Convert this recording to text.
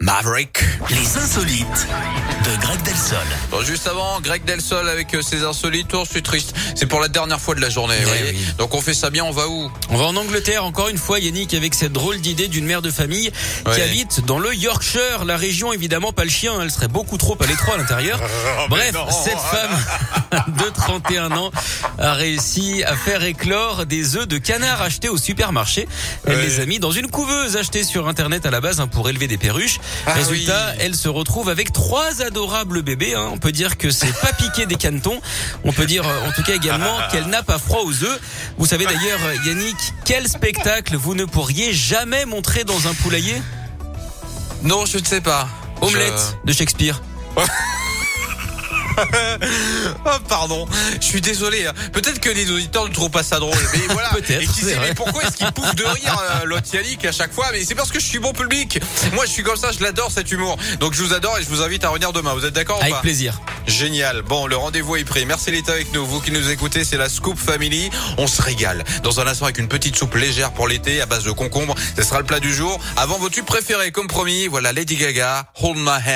Maverick. Les insolites de Greg Delsol. Bon, juste avant, Greg Delsol avec euh, ses insolites. Oh, c'est triste. C'est pour la dernière fois de la journée. voyez. oui. Donc on fait ça bien, on va où? On va en Angleterre encore une fois, Yannick, avec cette drôle d'idée d'une mère de famille qui habite dans le Yorkshire, la région évidemment pas le chien, elle serait beaucoup trop à l'étroit à l'intérieur. Bref, non. cette femme de 31 ans a réussi à faire éclore des œufs de canard achetés au supermarché. Elle les a mis dans une couveuse achetée sur internet à la base hein, pour élever des perruches. Ah Résultat, elle se retrouve avec trois adorables bébés. Hein. On peut dire que c'est pas piqué des canetons. On peut dire euh, en tout cas également qu'elle n'a pas froid aux œufs. Vous savez d'ailleurs, euh, Yannick, quel spectacle vous ne pourriez jamais montrer dans un poulailler? Non, je ne sais pas. Omelette de Shakespeare. Oh pardon, je suis désolé. hein. Peut-être que les auditeurs ne trouvent pas ça drôle, mais voilà. Peut-être, Et qui sait, mais pourquoi est-ce qu'il pouffe de rire euh, l'autre Yannick à chaque fois? Mais c'est parce que je suis bon public. Moi, je suis comme ça, je l'adore cet humour. Donc je vous adore et je vous invite à revenir demain. Vous êtes d'accord ou Avec pas? plaisir. Génial. Bon, le rendez-vous est pris. Merci d'être avec nous. Vous qui nous écoutez, c'est la Scoop Family. On se régale. Dans un instant avec une petite soupe légère pour l'été à base de concombre. Ce sera le plat du jour. Avant vos tubes préférés, comme promis. Voilà Lady Gaga, Hold My Hand.